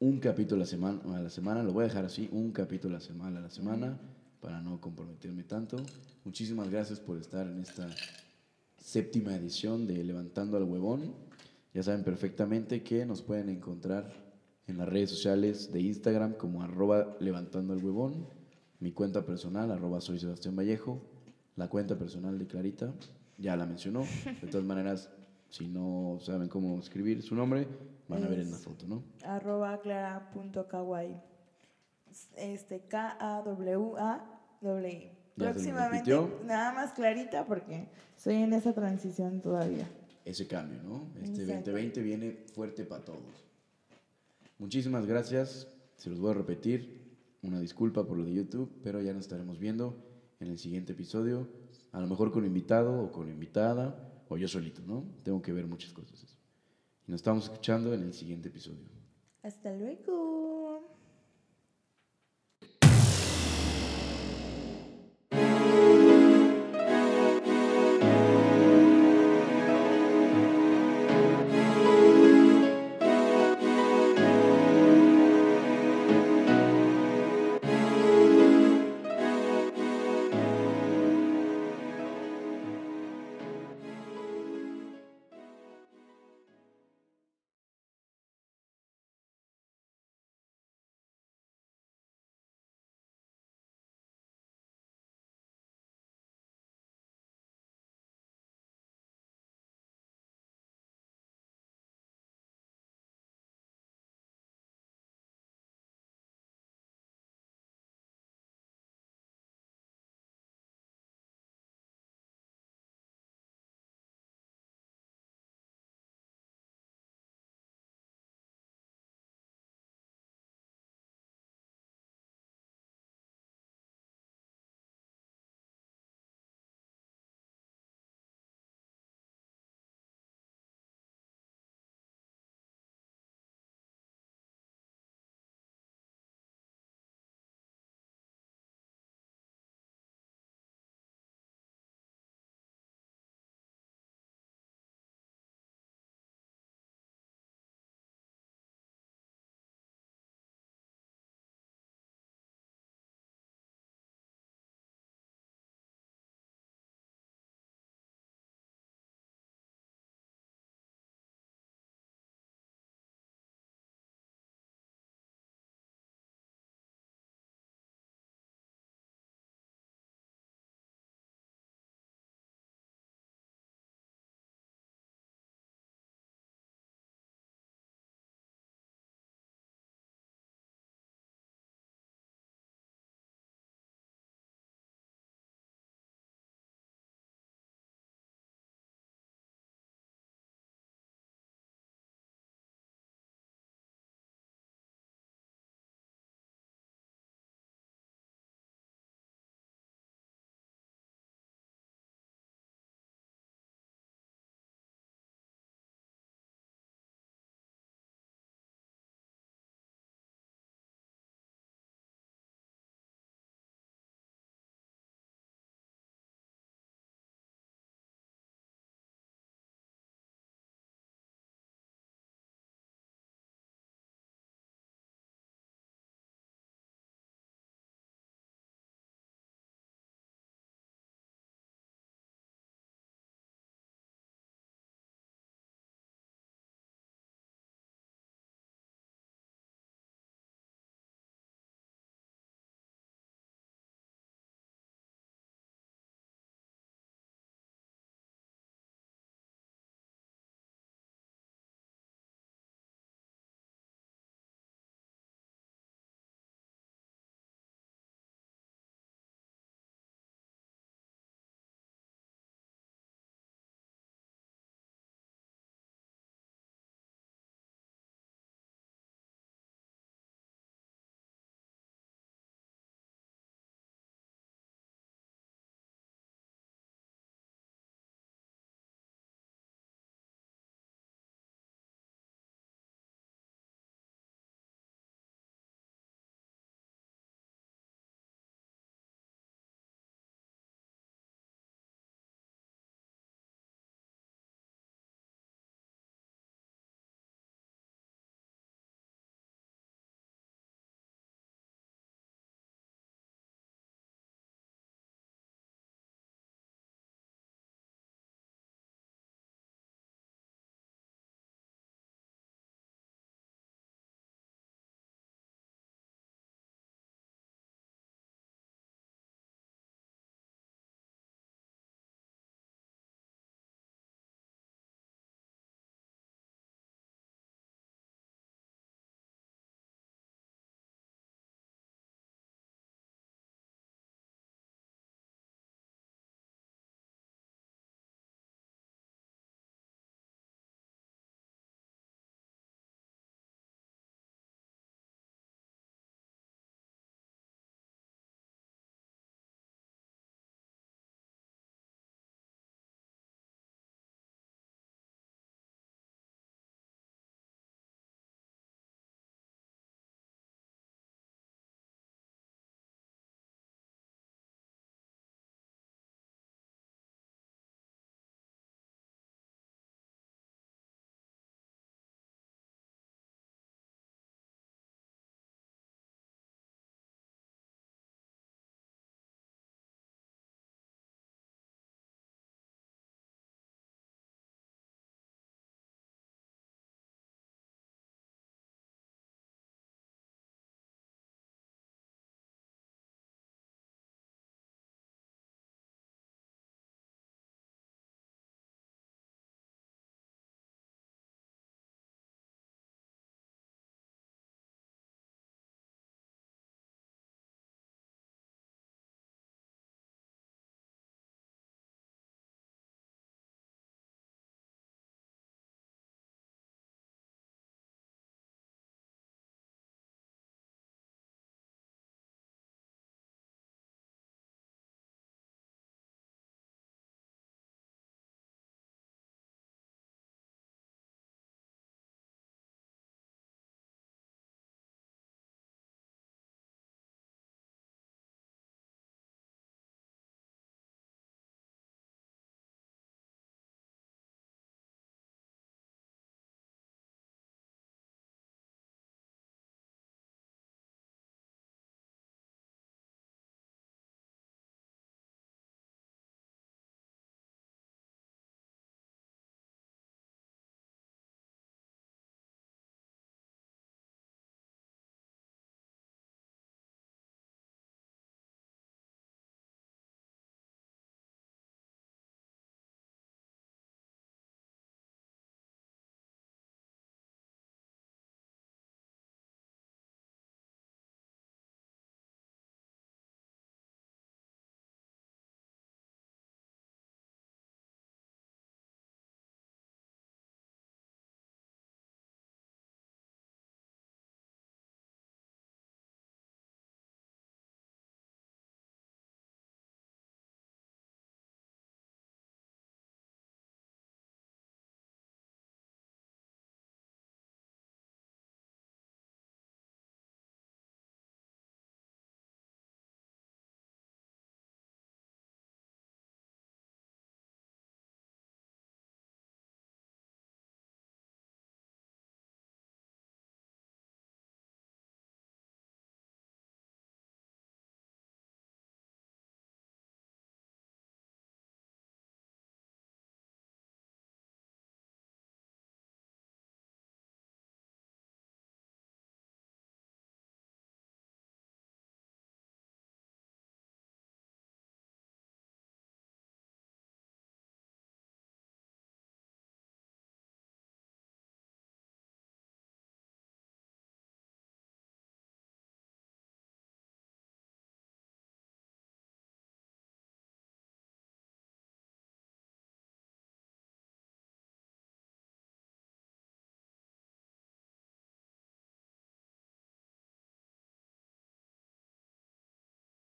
un capítulo a la semana, a la semana, lo voy a dejar así, un capítulo a la semana, a la semana para no comprometerme tanto. Muchísimas gracias por estar en esta séptima edición de Levantando al Huevón. Ya saben perfectamente que nos pueden encontrar en las redes sociales de Instagram como arroba levantando al huevón, mi cuenta personal arroba soy Sebastián Vallejo, la cuenta personal de Clarita, ya la mencionó. De todas maneras, si no saben cómo escribir su nombre, van a ver en la foto, ¿no? arroba clara.kawaii. Este, K-A-W-A-W. Me Próximamente, nada más clarita porque estoy en esa transición todavía. Ese cambio, ¿no? Este Exacto. 2020 viene fuerte para todos. Muchísimas gracias, se los voy a repetir, una disculpa por lo de YouTube, pero ya nos estaremos viendo en el siguiente episodio, a lo mejor con invitado o con invitada, o yo solito, ¿no? Tengo que ver muchas cosas. Y nos estamos escuchando en el siguiente episodio. Hasta luego.